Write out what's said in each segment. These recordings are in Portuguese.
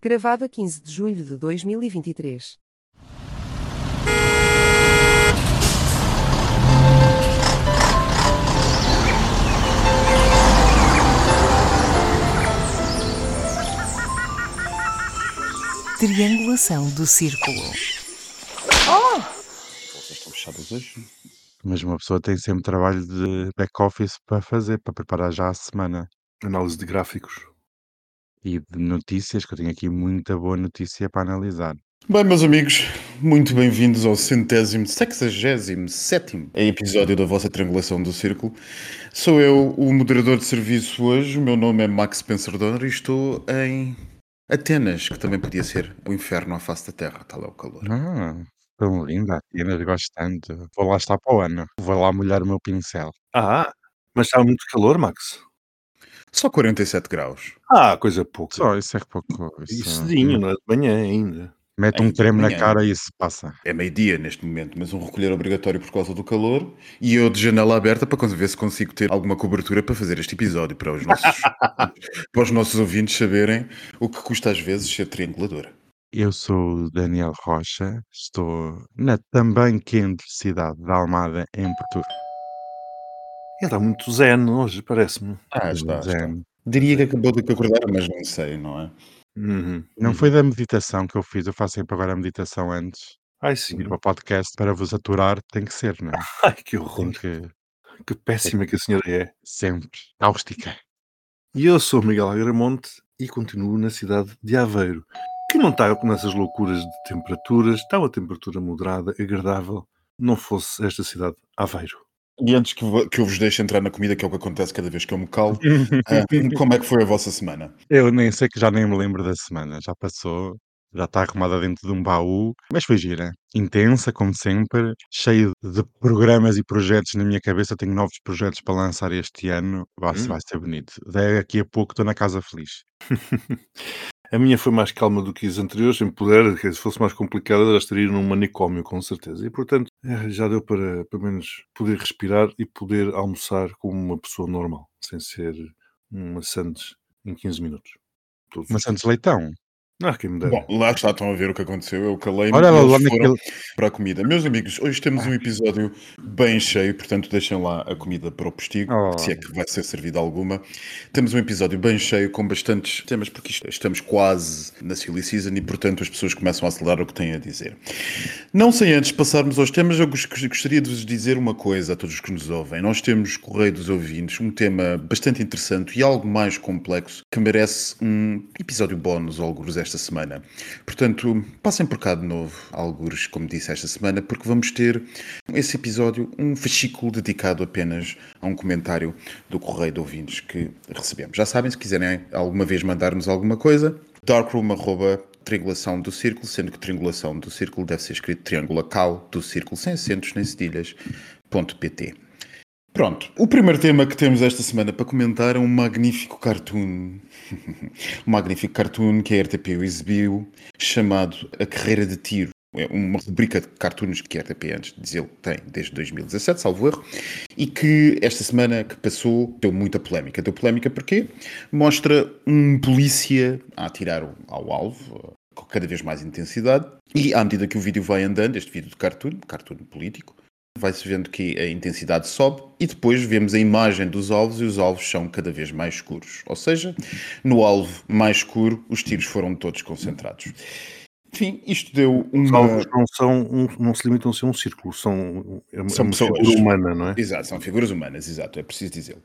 Gravado a 15 de julho de 2023. Triangulação do círculo. Vocês estão fechadas hoje? Mas uma pessoa tem sempre trabalho de back-office para fazer, para preparar já a semana. Análise de gráficos. E de notícias, que eu tenho aqui muita boa notícia para analisar. Bem, meus amigos, muito bem-vindos ao centésimo, sexagésimo, sétimo episódio da vossa Triangulação do Círculo. Sou eu, o moderador de serviço hoje. O meu nome é Max Spencer Donner e estou em Atenas, que também podia ser o inferno à face da Terra. Tal é o calor. Ah, tão linda, Atenas, gosto tanto. Vou lá estar para o ano. Vou lá molhar o meu pincel. Ah, mas estava muito calor, Max. Só 47 graus. Ah, coisa pouca. Só, isso é pouco. Isso, cedinho, não é de manhã ainda. Mete um creme na cara e isso passa. É meio-dia neste momento, mas um recolher obrigatório por causa do calor e eu de janela aberta para ver se consigo ter alguma cobertura para fazer este episódio para os nossos, para os nossos ouvintes saberem o que custa às vezes ser triangulador. Eu sou o Daniel Rocha, estou na também quente cidade de Almada, em Portugal. Ele está muito zen hoje, parece-me. Ah, está, está. Diria que acabou de acordar, mas não sei, não é? Uhum. Não foi da meditação que eu fiz, eu faço sempre agora a meditação antes. Ai, sim. vir para o podcast para vos aturar, tem que ser, não é? Ai, que horror. que Que péssima que a senhora é. sempre. Cáustica. E eu sou Miguel Agramonte e continuo na cidade de Aveiro, que não está nessas loucuras de temperaturas, está uma temperatura moderada, agradável, não fosse esta cidade Aveiro. E antes que, que eu vos deixe entrar na comida, que é o que acontece cada vez que eu me calo, ah, como é que foi a vossa semana? Eu nem sei que já nem me lembro da semana, já passou, já está arrumada dentro de um baú, mas foi gira. Intensa, como sempre, cheio de programas e projetos na minha cabeça. Tenho novos projetos para lançar este ano. Vai, Hum. vai ser bonito. Daqui a pouco estou na casa feliz. A minha foi mais calma do que as anteriores, sem poder, que se fosse mais complicada, ela estaria num manicômio, com certeza. E, portanto, eh, já deu para, pelo menos, poder respirar e poder almoçar como uma pessoa normal, sem ser uma Santos em 15 minutos. Todos dias. Santos Leitão. Ah, quem me. Bom, lá está, estão a ver o que aconteceu. Eu calei-me Olha e lá, eles lá foram naquele. para a comida. Meus amigos, hoje temos um episódio bem cheio, portanto deixem lá a comida para o postigo, Oh. se é que vai ser servida alguma. Temos um episódio bem cheio com bastantes temas, porque isto- estamos quase na silly season e, portanto, as pessoas começam a acelerar o que têm a dizer. Não sem antes passarmos aos temas, eu gos- gostaria de vos dizer uma coisa a todos os que nos ouvem. Nós temos Correio dos Ouvintes, um tema bastante interessante e algo mais complexo que merece um episódio bónus, alguns, esta semana. Portanto, passem por cá de novo, alguns, como disse esta semana, porque vamos ter esse episódio, um fascículo dedicado apenas a um comentário do Correio de Ouvintes que recebemos. Já sabem, se quiserem alguma vez mandar-nos alguma coisa, darkroom, triangulação do círculo, sendo que triangulação do círculo deve ser escrito triângulo cal do círculo, sem acentos nem cedilhas, ponto pt. Pronto, o primeiro tema que temos esta semana para comentar é um magnífico cartoon, um magnífico cartoon que a RTP exibiu, chamado A Carreira de Tiro. É uma rubrica de cartoons que a RTP, antes de dizer, tem desde 2017, salvo erro, e que esta semana que passou deu muita polémica. Deu polémica porque mostra um polícia a atirar ao alvo, com cada vez mais intensidade, e à medida que o vídeo vai andando, este vídeo de cartoon, cartoon político, vai-se vendo que a intensidade sobe e depois vemos a imagem dos alvos e os alvos são cada vez mais escuros. Ou seja, no alvo mais escuro, os tiros foram todos concentrados. Enfim, isto deu Os uma. alvos não, são um- não se limitam a ser um círculo, são, é São é uma pessoas. figura humana, não é? Exato, são figuras humanas, exato, é preciso dizê-lo.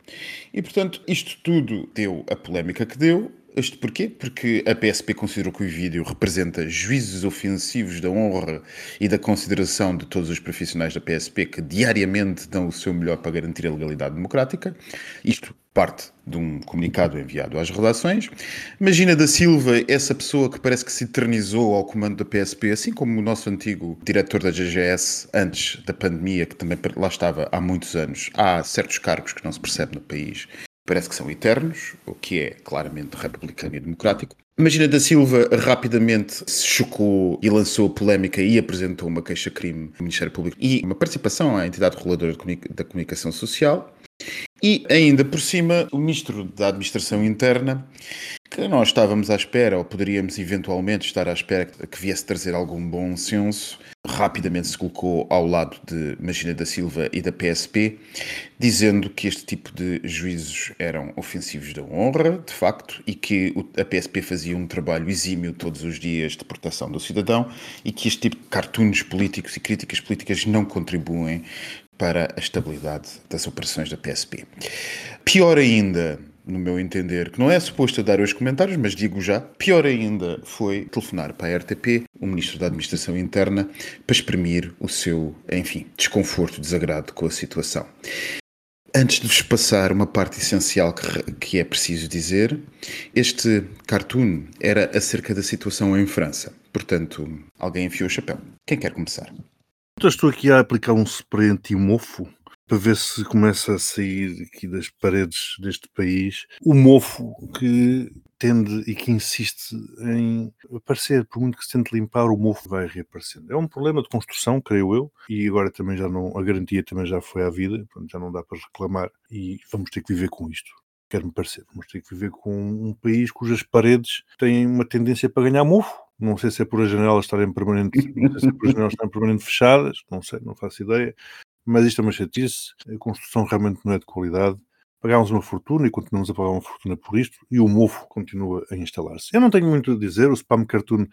E portanto, isto tudo deu a polémica que deu. Isto porquê? Porque a PSP considerou que o vídeo representa juízos ofensivos da honra e da consideração de todos os profissionais da PSP que diariamente dão o seu melhor para garantir a legalidade democrática. Isto parte de um comunicado enviado às redações. Imagina da Silva, essa pessoa que parece que se eternizou ao comando da PSP, assim como o nosso antigo diretor da GGS antes da pandemia, que também lá estava há muitos anos. Há certos cargos que não se percebe no país parece que são eternos, o que é claramente republicano e democrático. Imagina da Silva rapidamente se chocou e lançou polémica e apresentou uma queixa-crime no Ministério Público e uma participação à entidade reguladora da comunicação social. E ainda por cima, o Ministro da Administração Interna que nós estávamos à espera, ou poderíamos eventualmente estar à espera que viesse trazer algum bom senso, rapidamente se colocou ao lado de Magina da Silva e da PSP, dizendo que este tipo de juízos eram ofensivos da honra, de facto, e que a PSP fazia um trabalho exímio todos os dias de proteção do cidadão e que este tipo de cartoons políticos e críticas políticas não contribuem para a estabilidade das operações da PSP. Pior ainda, no meu entender, que não é suposto dar os comentários, mas digo já, pior ainda foi telefonar para a RTP, o Ministro da Administração Interna, para exprimir o seu, enfim, desconforto, desagrado com a situação. Antes de vos passar uma parte essencial que, que é preciso dizer, este cartoon era acerca da situação em França. Portanto, alguém enfiou o chapéu. Quem quer começar? Então estou aqui a aplicar um spray anti-mofo para ver se começa a sair aqui das paredes deste país o mofo que tende e que insiste em aparecer, por muito que se tente limpar, o mofo vai reaparecendo. É um problema de construção, creio eu, e agora também já não, a garantia também já foi à vida, portanto já não dá para reclamar e vamos ter que viver com isto. Quer-me parecer, vamos ter que viver com um país cujas paredes têm uma tendência para ganhar mofo. Não sei se é por as janelas estarem permanente, não sei se é por as janelas estarem permanente fechadas, não sei, não faço ideia mas isto é uma chatice, a construção realmente não é de qualidade. Pagámos uma fortuna e continuamos a pagar uma fortuna por isto e o mofo continua a instalar-se. Eu não tenho muito a dizer, o spam cartoon,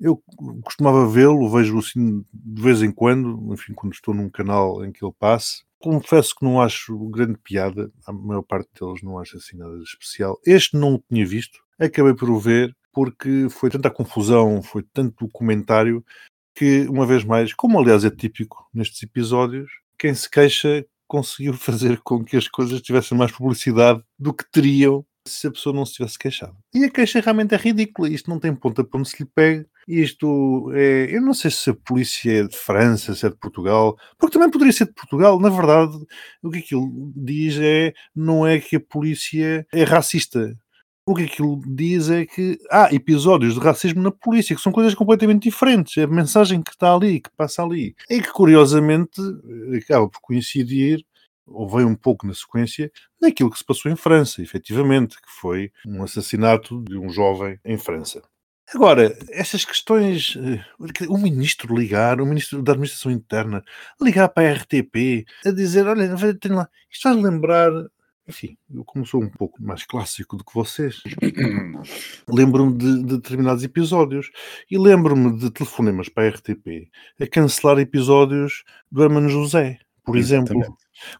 eu costumava vê-lo, vejo assim de vez em quando, enfim, quando estou num canal em que ele passe. Confesso que não acho grande piada, a maior parte deles não acho assim nada de especial. Este não o tinha visto, acabei por o ver porque foi tanta confusão, foi tanto comentário que, uma vez mais, como aliás é típico nestes episódios, quem se queixa conseguiu fazer com que as coisas tivessem mais publicidade do que teriam se a pessoa não se tivesse queixado. E a queixa realmente é ridícula. Isto não tem ponta para onde se lhe pegue. Isto é. Eu não sei se a polícia é de França, se é de Portugal, porque também poderia ser de Portugal. Na verdade, o que aquilo diz é. Não é que a polícia é racista. O que aquilo diz é que há episódios de racismo na polícia, que são coisas completamente diferentes. É a mensagem que está ali, que passa ali. E que, curiosamente, acaba por coincidir, ou vem um pouco na sequência, daquilo que se passou em França, efetivamente, que foi um assassinato de um jovem em França. Agora, estas questões, eh, o ministro ligar, o ministro da Administração Interna, ligar para a RTP, a dizer, olha, tem lá, isto vai lembrar enfim, eu como sou um pouco mais clássico do que vocês, lembro-me de, de, determinados episódios e lembro-me de telefonemas para a RTP a cancelar episódios do Hermano José, por exemplo.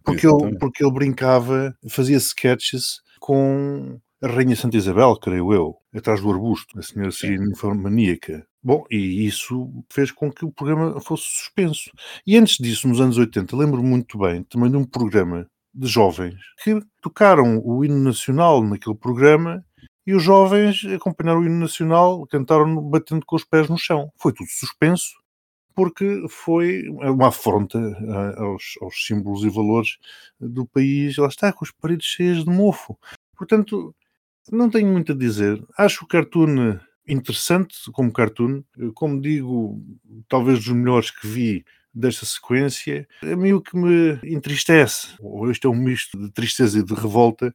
Porque ele, porque ele brincava, fazia sketches com a Rainha Santa Isabel, creio eu, atrás do arbusto, a senhora maníaca. Bom, e isso fez com que o programa fosse suspenso. E antes disso, nos anos 80, lembro-me muito bem também de um programa de jovens que tocaram o hino nacional naquele programa e os jovens acompanharam o hino nacional, cantaram batendo com os pés no chão. Foi tudo suspenso porque foi uma afronta aos, aos símbolos e valores do país. Lá está, com as paredes cheias de mofo. Portanto, não tenho muito a dizer. Acho o cartoon interessante como cartoon. Como digo, talvez dos melhores que vi desta sequência, a mim o que me entristece, ou este é um misto de tristeza e de revolta,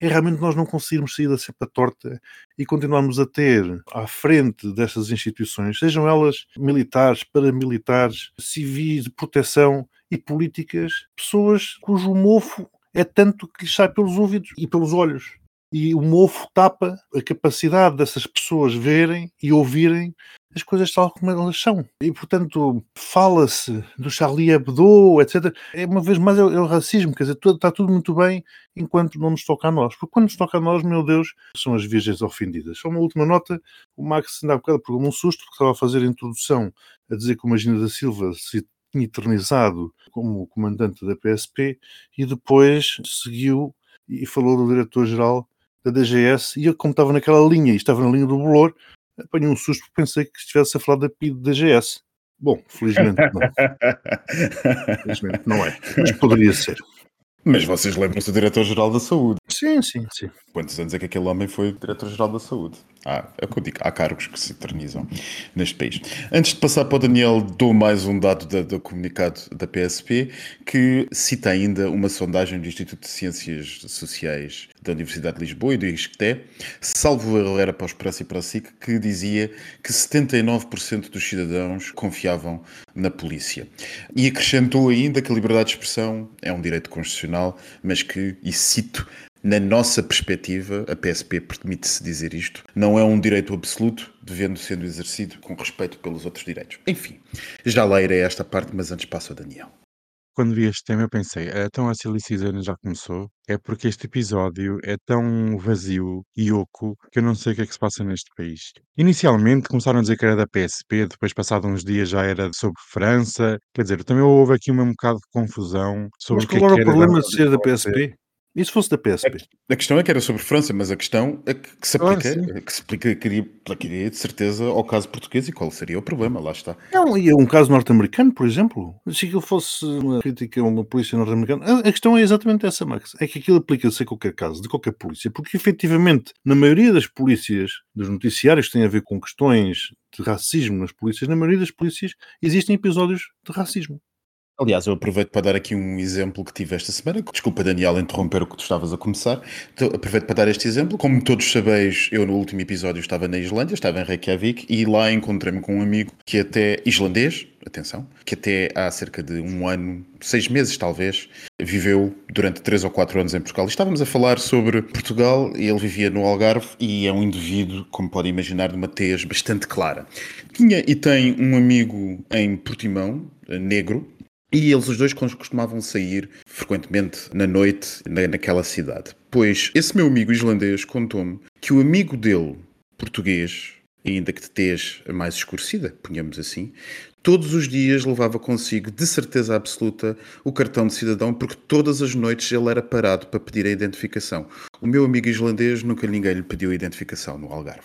é realmente nós não conseguirmos sair da cepa torta e continuarmos a ter à frente destas instituições, sejam elas militares, paramilitares, civis, de proteção e políticas, pessoas cujo mofo é tanto que lhes sai pelos ouvidos e pelos olhos. E o mofo tapa a capacidade dessas pessoas verem e ouvirem as coisas tal como elas são. E, portanto, fala-se do Charlie Hebdo, etc. É, uma vez mais, é, o, é o racismo, quer dizer, tudo, está tudo muito bem enquanto não nos toca a nós. Porque quando nos toca a nós, meu Deus, são as virgens ofendidas. Só uma última nota, o Max ainda há bocado pegou um susto, porque estava a fazer a introdução, a dizer que o Magina da Silva se tinha eternizado como comandante da PSP, e depois seguiu e falou do diretor-geral da DGS, e eu, como estava naquela linha, e estava na linha do bolor, apanhei um susto porque pensei que estivesse a falar da PID da GS. Bom, felizmente não. felizmente não é, mas poderia ser. Mas vocês lembram-se do Diretor-Geral da Saúde. Sim, sim, sim. Quantos anos é que aquele homem foi diretor-geral da saúde? Ah, é o que eu digo, há cargos que se eternizam neste país. Antes de passar para o Daniel, dou mais um dado da- do comunicado da PSP, que cita ainda uma sondagem do Instituto de Ciências Sociais da Universidade de Lisboa e do ISCTE, salvo erro era para o Esperança e para a SIC, que dizia que 79% dos cidadãos confiavam na polícia. E acrescentou ainda que a liberdade de expressão é um direito constitucional, mas que, e cito, na nossa perspectiva, a PSP permite-se dizer isto, não é um direito absoluto, devendo sendo exercido com respeito pelos outros direitos. Enfim, já lá irei a esta parte, mas antes passo a Daniel. Quando vi este tema, eu pensei, "Ah, então a Silly Season já começou? É porque este episódio é tão vazio e oco que eu não sei o que é que se passa neste país. Inicialmente começaram a dizer que era da PSP, depois, passado uns dias, já era sobre França. Quer dizer, também houve aqui um bocado de confusão sobre Mas o que é qual que era o problema da de ser da PSP. E se fosse da PSP? A questão é que era sobre França, mas a questão é que, que se aplica, sim. que se aplicaria, de certeza ao caso português e qual seria o problema, lá está. Não, e é um caso norte-americano, por exemplo. Se aquilo fosse uma crítica a uma polícia norte-americana, a a questão é exatamente essa, Max. É que aquilo aplica-se a qualquer caso, de qualquer polícia, porque efetivamente, na maioria das polícias, dos noticiários que têm a ver com questões de racismo nas polícias, na maioria das polícias existem episódios de racismo. Aliás, eu aproveito para dar aqui um exemplo que tive esta semana. Desculpa, Daniel, interromper o que tu estavas a começar. Então, aproveito para dar este exemplo. Como todos sabeis, eu no último episódio estava na Islândia, estava em Reykjavik, e lá encontrei-me com um amigo que até islandês, atenção, que até há cerca de um ano, seis meses talvez, viveu durante três ou quatro anos em Portugal. E estávamos a falar sobre Portugal, ele vivia no Algarve, e é um indivíduo, como podem imaginar, de uma tez bastante clara. Tinha e tem um amigo em Portimão, eh, negro, e eles os dois costumavam sair frequentemente na noite na- naquela cidade. Pois esse meu amigo islandês contou-me que o amigo dele, português, ainda que de tez mais escurecida, ponhamos assim, todos os dias levava consigo, de certeza absoluta, o cartão de cidadão, porque todas as noites ele era parado para pedir a identificação. O meu amigo islandês nunca ninguém lhe pediu a identificação no Algarve.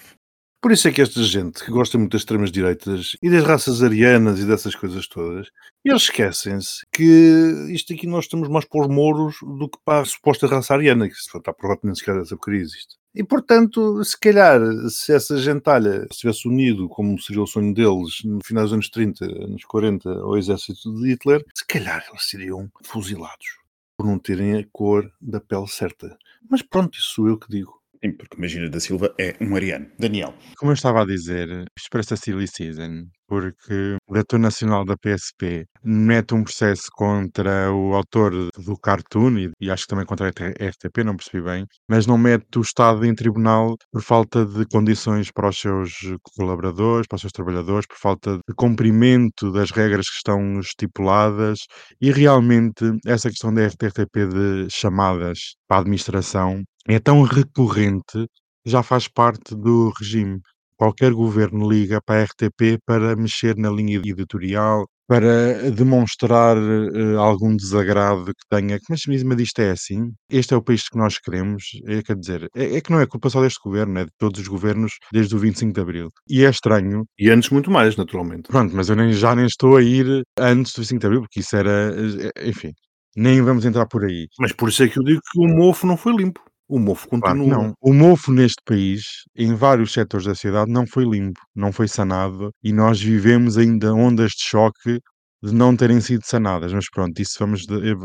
Por isso é que esta gente que gosta muito das extremas direitas e das raças arianas e dessas coisas todas, eles esquecem-se que isto aqui nós estamos mais para os mouros do que para a suposta raça ariana, que se está provado nem sequer essa porcaria existe. E portanto, se calhar, se essa gentalha se tivesse unido, como seria o sonho deles, no final dos anos 30, anos 40, ao exército de Hitler, se calhar eles seriam fuzilados por não terem a cor da pele certa. Mas pronto, isso sou eu que digo. Sim, porque Magina da Silva é um ariano. Daniel. Como eu estava a dizer, isto parece a Silly Season, porque o diretor nacional da PSP mete um processo contra o autor do cartoon e, e acho que também contra a RTP, não percebi bem, mas não mete o Estado em tribunal por falta de condições para os seus colaboradores, para os seus trabalhadores, por falta de cumprimento das regras que estão estipuladas e realmente essa questão da RTP de chamadas para a administração é tão recorrente já faz parte do regime. Qualquer governo liga para a RTP para mexer na linha editorial, para demonstrar eh, algum desagrado que tenha. Mas, mas isto é assim? Este é o país que nós queremos? É, quer dizer, é, é que não é culpa só deste governo, é de todos os governos desde o 25 de Abril. E é estranho, E antes muito mais, naturalmente. pronto, mas eu nem, já nem estou a ir antes do 25 de Abril, porque isso era, eh, enfim, nem vamos entrar por aí. Mas por isso é que eu digo que o mofo não foi limpo. O mofo Claro que continua. não. O mofo neste país, em vários setores da sociedade, não foi limpo, não foi sanado e nós vivemos ainda ondas de choque de não terem sido sanadas. Mas pronto, isso vamos de, eh,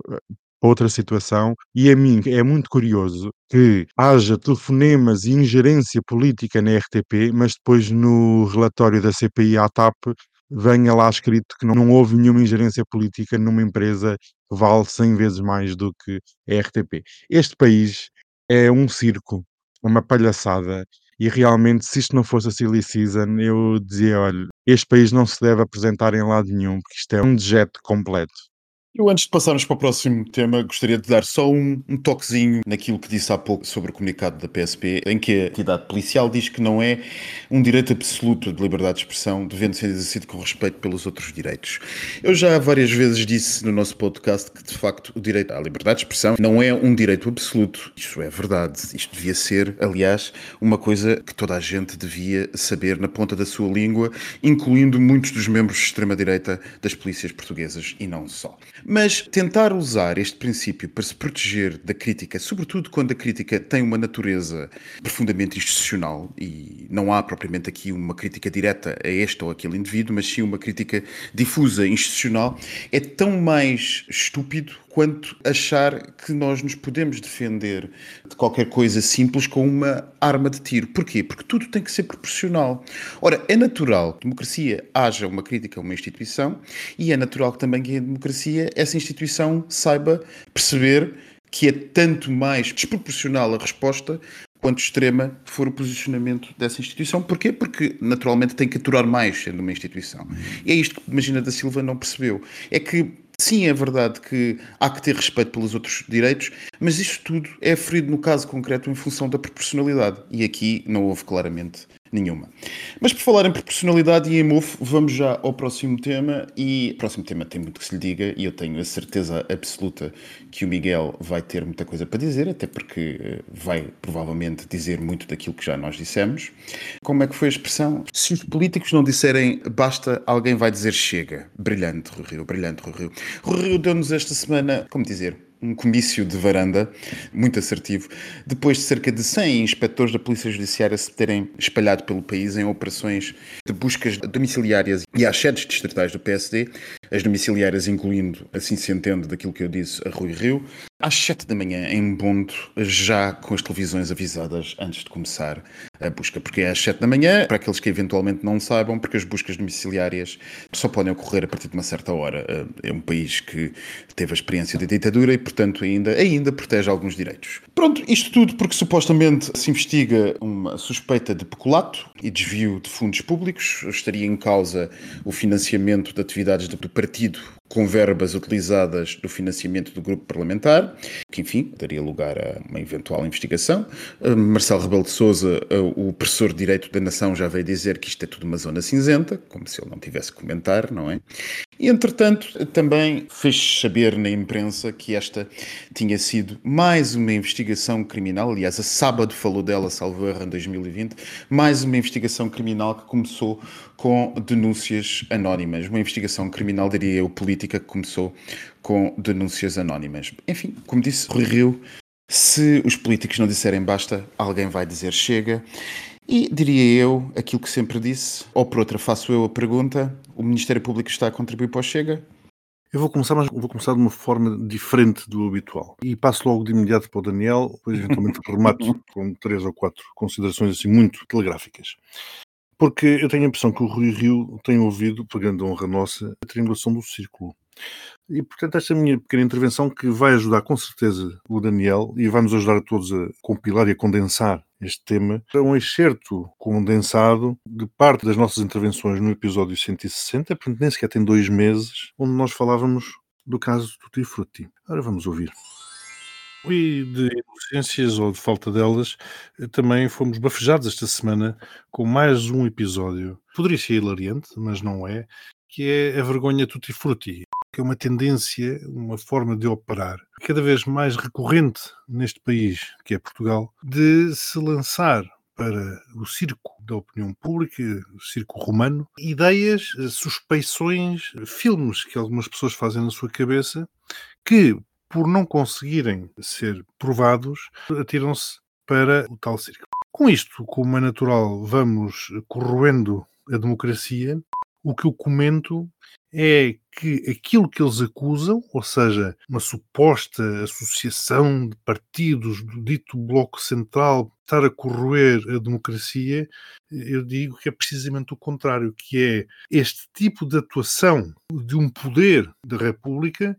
outra situação. E a mim é muito curioso que haja telefonemas e ingerência política na RTP, mas depois no relatório da CPI à TAP venha lá escrito que não houve nenhuma ingerência política numa empresa que vale 100 vezes mais do que a RTP. Este país é um circo, uma palhaçada. E realmente, se isto não fosse a Silly Season, eu dizia: olha, este país não se deve apresentar em lado nenhum, porque isto é um dejeto completo. Eu, antes de passarmos para o próximo tema, gostaria de dar só um, um toquezinho naquilo que disse há pouco sobre o comunicado da PSP, em que a entidade policial diz que não é um direito absoluto de liberdade de expressão, devendo ser exercido com respeito pelos outros direitos. Eu já várias vezes disse no nosso podcast que, de facto, o direito à liberdade de expressão não é um direito absoluto. Isto é verdade. Isto devia ser, aliás, uma coisa que toda a gente devia saber na ponta da sua língua, incluindo muitos dos membros de extrema-direita das polícias portuguesas e não só. Mas tentar usar este princípio para se proteger da crítica, sobretudo quando a crítica tem uma natureza profundamente institucional e não há propriamente aqui uma crítica direta a este ou aquele indivíduo, mas sim uma crítica difusa, institucional, é tão mais estúpido quanto achar que nós nos podemos defender de qualquer coisa simples com uma arma de tiro. Porquê? Porque tudo tem que ser proporcional. Ora, é natural que democracia haja uma crítica a uma instituição e é natural que também que em democracia essa instituição saiba perceber que é tanto mais desproporcional a resposta quanto extrema for o posicionamento dessa instituição. Porquê? Porque naturalmente tem que aturar mais sendo uma instituição. E é isto que Imagina da Silva não percebeu. É que Sim, é verdade que há que ter respeito pelos outros direitos, mas isto tudo é ferido no caso concreto em função da proporcionalidade. E aqui não houve claramente nenhuma. Mas por falar em proporcionalidade e em mofo, vamos já ao próximo tema. E o próximo tema tem muito que se lhe diga, e eu tenho a certeza absoluta que o Miguel vai ter muita coisa para dizer, até porque eh, vai provavelmente dizer muito daquilo que já nós dissemos. Como é que foi a expressão? Se os políticos não disserem basta, alguém vai dizer chega. Brilhante, Rui Rio, brilhante, Rui Rio. Rui Rio deu-nos esta semana, como dizer, um comício de varanda, muito assertivo, depois de cerca de 100 inspectores da Polícia Judiciária se terem espalhado pelo país em operações de buscas domiciliárias e às sedes distritais do PSD, as domiciliárias incluindo, assim se entende daquilo que eu disse, a Rui Rio, às 7 da manhã, em Bondo, já com as televisões avisadas antes de começar a busca, porque é às 7 da manhã, para aqueles que eventualmente não saibam, porque as buscas domiciliárias só podem ocorrer a partir de uma certa hora. É um país que teve a experiência da ditadura e, portanto, ainda, ainda protege alguns direitos. Pronto, isto tudo porque supostamente se investiga uma suspeita de peculato e desvio de fundos públicos, estaria em causa o financiamento de atividades do partido com verbas utilizadas do financiamento do grupo parlamentar, que enfim daria lugar a uma eventual investigação. Uh, Marcelo Rebelo de Sousa, uh, o professor de Direito da Nação, já veio dizer que isto é tudo uma zona cinzenta, como se ele não tivesse que comentar, não é? E, entretanto, também fez saber na imprensa que esta tinha sido mais uma investigação criminal. Aliás, a sábado falou dela, salvo erro, em 2020. Mais uma investigação criminal que começou com denúncias anónimas. Uma investigação criminal, diria eu, política, que começou com denúncias anónimas. Enfim, como disse Rui Rio, se os políticos não disserem basta, alguém vai dizer chega. E diria eu aquilo que sempre disse, ou por outra faço eu a pergunta: o Ministério Público está a contribuir para o Chega? Eu vou começar, mas vou começar de uma forma diferente do habitual. E passo logo de imediato para o Daniel, depois eventualmente remato com três ou quatro considerações assim muito telegráficas. Porque eu tenho a impressão que o Rui Rio tem ouvido, por grande honra nossa, a triangulação do círculo. E, portanto, esta minha pequena intervenção que vai ajudar com certeza o Daniel e vai nos ajudar a todos a compilar e a condensar este tema é um excerto condensado de parte das nossas intervenções no episódio 160, portanto nem sequer tem dois meses, onde nós falávamos do caso do Tutti Frutti. Agora vamos ouvir. E de inocências ou de falta delas, também fomos bafejados esta semana com mais um episódio. Poderia ser hilariante, mas não é, que é a vergonha Tutti Frutti que é uma tendência, uma forma de operar cada vez mais recorrente neste país, que é Portugal, de se lançar para o circo da opinião pública, o circo romano, ideias, suspeições, filmes que algumas pessoas fazem na sua cabeça que, por não conseguirem ser provados, atiram-se para o tal circo. Com isto, como é natural, vamos corroendo a democracia. O que eu comento é que aquilo que eles acusam, ou seja, uma suposta associação de partidos do dito Bloco Central estar a corroer a democracia, eu digo que é precisamente o contrário, que é este tipo de atuação de um poder da República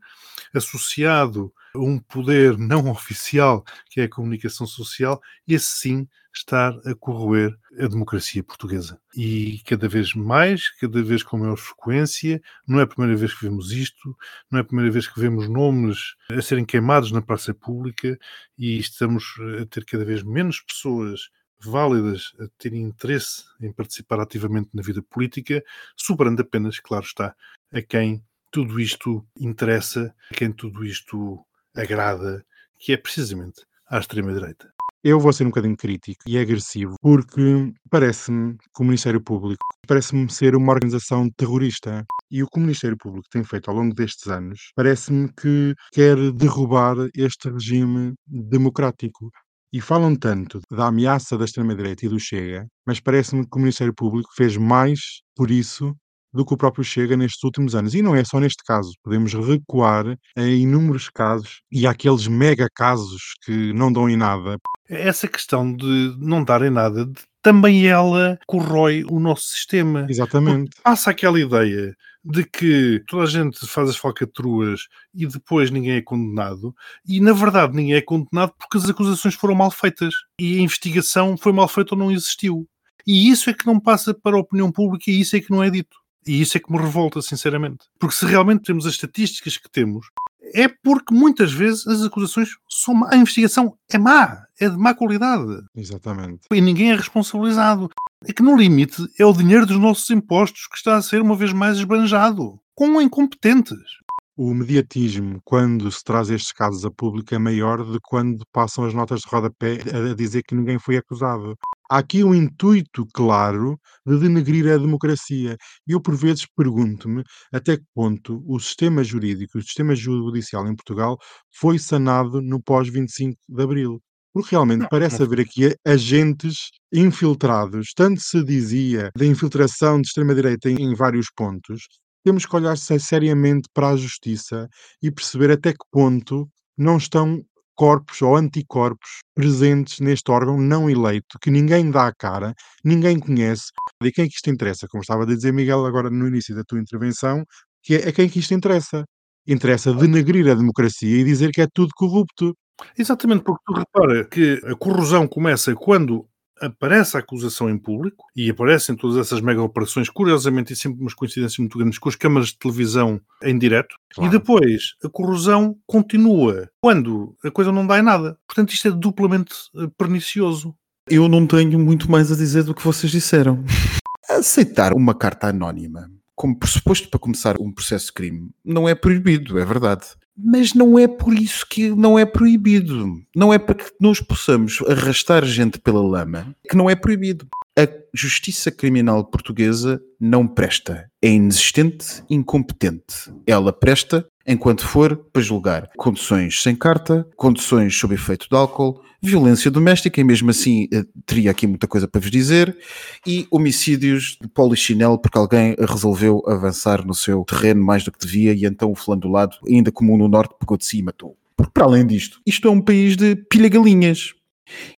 associado a um poder não oficial, que é a comunicação social, esse sim estar a corroer a democracia portuguesa. E cada vez mais, cada vez com maior frequência, não é a primeira vez que vemos isto, não é a primeira vez que vemos nomes a serem queimados na praça pública e estamos a ter cada vez menos pessoas válidas a terem interesse em participar ativamente na vida política, sobrando apenas, claro está, a quem tudo isto interessa, a quem tudo isto agrada, que é precisamente à extrema-direita. Eu vou ser um bocadinho crítico e agressivo, porque parece-me que o Ministério Público parece-me ser uma organização terrorista. E o que o Ministério Público tem feito ao longo destes anos parece-me que quer derrubar este regime democrático. E falam tanto da ameaça da extrema-direita e do Chega, mas parece-me que o Ministério Público fez mais por isso do que o próprio Chega nestes últimos anos. E não é só neste caso, podemos recuar em inúmeros casos e aqueles mega casos que não dão em nada. Essa questão de não dar em nada, de- também ela corrói o nosso sistema. Exatamente. Passa aquela ideia de que toda a gente faz as falcatruas e depois ninguém é condenado, e na verdade ninguém é condenado porque as acusações foram mal feitas e a investigação foi mal feita ou não existiu. E isso é que não passa para a opinião pública e isso é que não é dito. E isso é que me revolta, sinceramente. Porque se realmente temos as estatísticas que temos, é porque muitas vezes as acusações são má. A investigação é má, é de má qualidade. Exatamente. E ninguém é responsabilizado. É que no limite é o dinheiro dos nossos impostos que está a ser uma vez mais esbanjado. Com incompetentes. O mediatismo, quando se traz estes casos a público, é maior do que quando passam as notas de rodapé a dizer que ninguém foi acusado. Há aqui um intuito claro de denegrir a democracia. E eu, por vezes, pergunto-me até que ponto o sistema jurídico, o sistema judicial em Portugal foi sanado no pós-25 de Abril. Porque realmente parece não haver aqui agentes infiltrados. Tanto se dizia da infiltração de extrema-direita em, em vários pontos, temos que olhar se- seriamente para a justiça e perceber até que ponto não estão corpos ou anticorpos presentes neste órgão não eleito, que ninguém dá a cara, ninguém conhece. E quem é que isto interessa? Como estava a dizer Miguel agora no início da tua intervenção, que é a quem que isto interessa. Interessa denegrir a democracia e dizer que é tudo corrupto. Exatamente, porque tu repara que a corrosão começa quando aparece a acusação em público e aparecem todas essas mega operações, curiosamente, e sempre umas coincidências muito grandes com as câmaras de televisão em direto, Claro. e depois a corrosão continua quando a coisa não dá em nada. Portanto, isto é duplamente eh, pernicioso. Eu não tenho muito mais a dizer do que vocês disseram. Aceitar uma carta anónima como pressuposto para começar um processo de crime não é proibido, é verdade. Mas não é por isso que não é proibido. Não é para que nós possamos arrastar gente pela lama que não é proibido. A justiça criminal portuguesa não presta. É inexistente, incompetente. Ela presta enquanto for para julgar conduções sem carta, conduções sob efeito de álcool, violência doméstica, e mesmo assim eh, teria aqui muita coisa para vos dizer, e homicídios de polichinelo porque alguém resolveu avançar no seu terreno mais do que devia e então o lado, ainda comum no norte, pegou de si e matou. Porque para além disto, isto é um país de pilha-galinhas.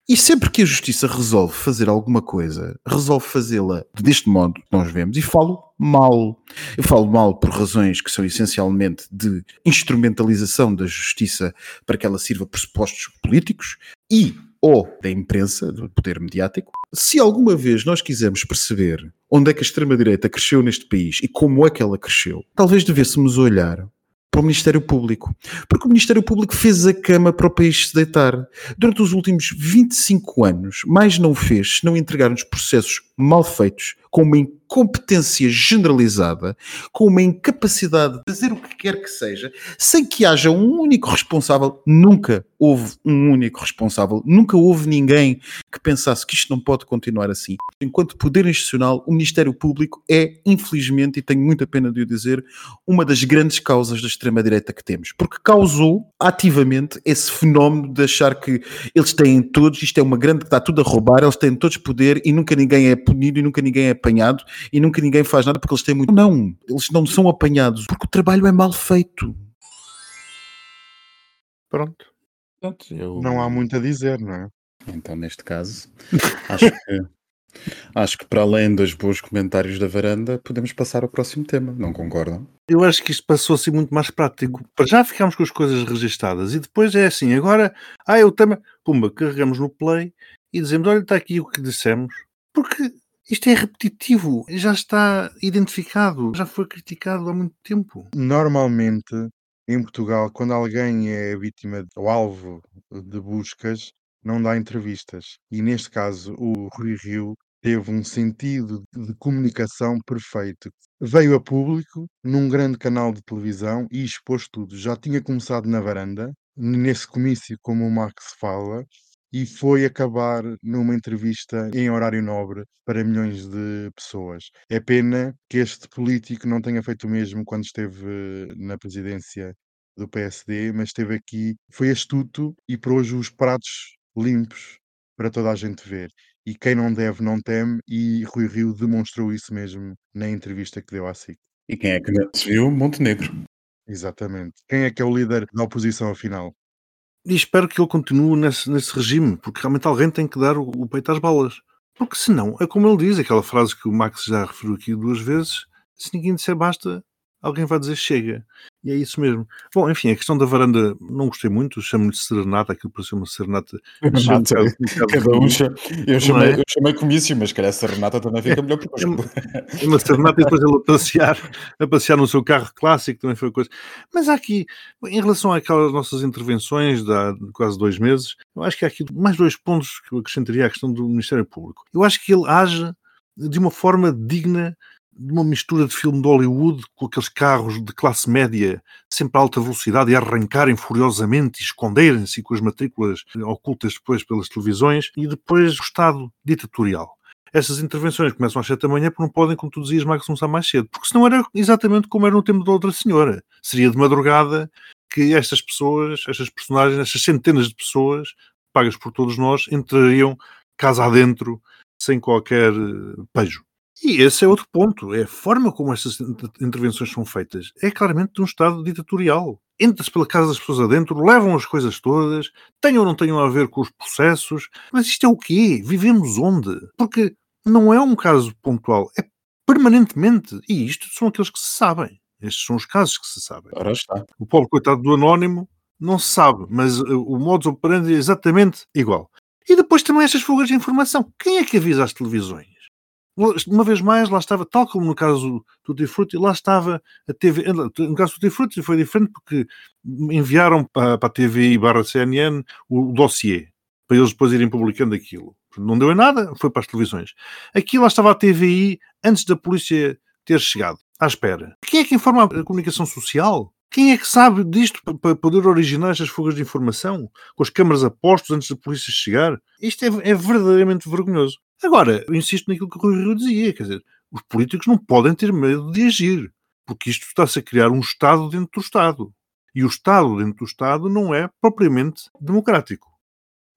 E sempre que a justiça resolve fazer alguma coisa, resolve fazê-la deste modo que nós vemos, e falo mal. Eu falo mal por razões que são essencialmente de instrumentalização da justiça para que ela sirva pressupostos políticos e ou da imprensa, do poder mediático. Se alguma vez nós quisermos perceber onde é que a extrema-direita cresceu neste país e como é que ela cresceu, talvez devêssemos olhar para o Ministério Público. Porque o Ministério Público fez a cama para o país se deitar. Durante os últimos 25 anos, mais não fez se não entregar-nos processos mal feitos, com uma incompetência generalizada, com uma incapacidade de fazer o que quer que seja, sem que haja um único responsável. Nunca houve um único responsável, nunca houve ninguém que pensasse que isto não pode continuar assim. Enquanto poder institucional, o Ministério Público é, infelizmente, e tenho muita pena de o dizer, uma das grandes causas da extrema-direita que temos, porque causou ativamente esse fenómeno de achar que eles têm todos, isto é uma grande que está tudo a roubar, eles têm todos poder e nunca ninguém é punido e nunca ninguém é apanhado e nunca ninguém faz nada porque eles têm muito. Não, eles não são apanhados porque o trabalho é mal feito. Pronto. Portanto, eu- Não há muito a dizer, não é? Então, neste caso, acho que, acho que para além dos bons comentários da varanda, podemos passar ao próximo tema, não concordam? Eu acho que isto passou a ser muito mais prático. Para já ficámos com as coisas registadas e depois é assim, agora, ah, eu também, pumba, carregamos no play e dizemos, olha, está aqui o que dissemos. Porque isto é repetitivo, já está identificado, já foi criticado há muito tempo. Normalmente, em Portugal, quando alguém é vítima ou alvo de buscas, não dá entrevistas. E neste caso, o Rui Rio teve um sentido de comunicação perfeito. Veio a público num grande canal de televisão e expôs tudo. Já tinha começado na varanda, nesse comício, como o Max fala, e foi acabar numa entrevista em horário nobre para milhões de pessoas. É pena que este político não tenha feito o mesmo quando esteve na presidência do PSD, mas esteve aqui, foi astuto e pôs os pratos limpos para toda a gente ver. E quem não deve não teme, e Rui Rio demonstrou isso mesmo na entrevista que deu à SIC. E quem é que não se viu? Montenegro. Exatamente. Quem é que é o líder da oposição afinal? E espero que ele continue nesse, nesse regime, porque realmente alguém tem que dar o, o peito às balas. Porque senão, é como ele diz, aquela frase que o Max já referiu aqui duas vezes: se ninguém disser basta, alguém vai dizer chega. E é isso mesmo. Bom, enfim, a questão da varanda não gostei muito, chamo-lhe serenata, aquilo parecia uma serenata. Renata, um bocado- um bocado cada um cha- eu, chamei, é? eu chamei comício, mas calhar essa Renata também fica melhor que É uma serenata e depois ele a passear, a passear no seu carro clássico, também foi coisa. Mas há aqui, em relação àquelas nossas intervenções de há quase dois meses, eu acho que há aqui mais dois pontos que eu acrescentaria à questão do Ministério Público. Eu acho que ele age de uma forma digna uma mistura de filme de Hollywood com aqueles carros de classe média sempre a alta velocidade e arrancarem furiosamente e esconderem-se com as matrículas ocultas depois pelas televisões e depois o Estado ditatorial essas intervenções começam às 7 da manhã porque não podem, como tu dizias, Max, começar mais cedo. Porque senão era exatamente como era no tempo da outra senhora. Seria de madrugada que estas pessoas, estas personagens, estas centenas de pessoas, pagas por todos nós, entrariam casa adentro sem qualquer eh, pejo. E esse é outro ponto, é a forma como estas inter- intervenções são feitas. É claramente de um Estado ditatorial. Entra-se pela casa das pessoas adentro, levam as coisas todas, tenham ou não tenham a ver com os processos, mas isto é o quê? Vivemos onde? Porque não é um caso pontual, é permanentemente. E isto são aqueles que se sabem. Estes são os casos que se sabem. Ora está. O pobre coitado do anónimo não se sabe, mas uh, o modus operandi é exatamente igual. E depois também estas fugas de informação. Quem é que avisa as televisões? Uma vez mais, lá estava, tal como no caso do Tutti Frutti, lá estava a TV. No caso do Tutti Frutti foi diferente porque enviaram para, para a TVI barra CNN o dossiê, para eles depois irem publicando aquilo. Não deu em nada, foi para as televisões. Aqui lá estava a TVI antes da polícia ter chegado, à espera. Quem é que informa a comunicação social? Quem é que sabe disto pa- para poder originar estas fugas de informação? Com as câmaras a postos antes da polícia chegar? Isto é, é verdadeiramente vergonhoso. Agora, eu insisto naquilo que o Rui Rio dizia, quer dizer, os políticos não podem ter medo de agir, porque isto está-se a criar um Estado dentro do Estado. E o Estado dentro do Estado não é propriamente democrático.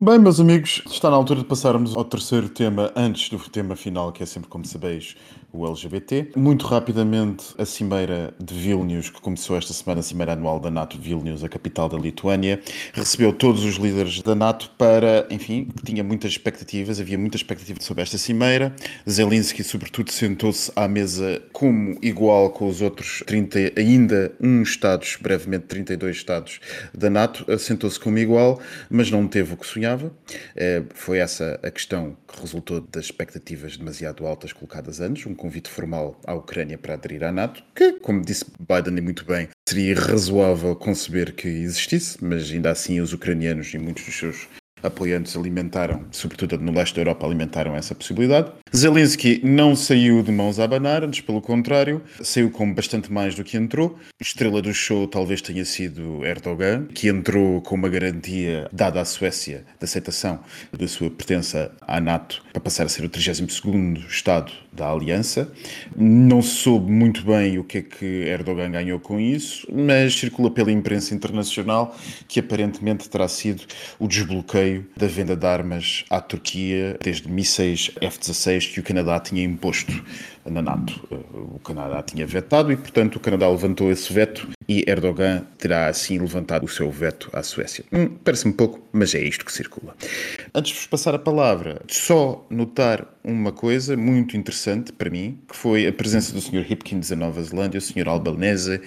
Bem, meus amigos, está na altura de passarmos ao terceiro tema antes do tema final, que é sempre, como sabeis, o LGBT. Muito rapidamente, a Cimeira de Vilnius, que começou esta semana, a Cimeira Anual da NATO de Vilnius, a capital da Lituânia, recebeu todos os líderes da NATO para, enfim, tinha muitas expectativas, havia muita expectativa sobre esta Cimeira. Zelensky, sobretudo, sentou-se à mesa como igual com os outros 30, ainda um Estados, brevemente 32 Estados da NATO, sentou-se como igual, mas não teve o que sonhava. Eh, Foi essa a questão que resultou das expectativas demasiado altas colocadas antes, um convite formal à Ucrânia para aderir à NATO, que, como disse Biden muito bem, seria irrazoável conceber que existisse, mas ainda assim os ucranianos e muitos dos seus apoiantes alimentaram, sobretudo no leste da Europa, alimentaram essa possibilidade. Zelensky não saiu de mãos a abanar, antes pelo contrário, saiu com bastante mais do que entrou. Estrela do show talvez tenha sido Erdogan, que entrou com uma garantia dada à Suécia de aceitação da sua pertença à NATO para passar a ser o 32º Estado da Aliança. Não soube muito bem o que é que Erdogan ganhou com isso, mas circula pela imprensa internacional que aparentemente terá sido o desbloqueio da venda de armas à Turquia, desde mísseis F-16 que o Canadá tinha imposto na NATO. O Canadá tinha vetado e, portanto, o Canadá levantou esse veto e Erdogan terá assim levantado o seu veto à Suécia. Hum, Parece-me pouco, mas é isto que circula. Antes de vos passar a palavra, só notar uma coisa muito interessante para mim, que foi a presença do Sr. Hipkins da Nova Zelândia, o Sr. Albanese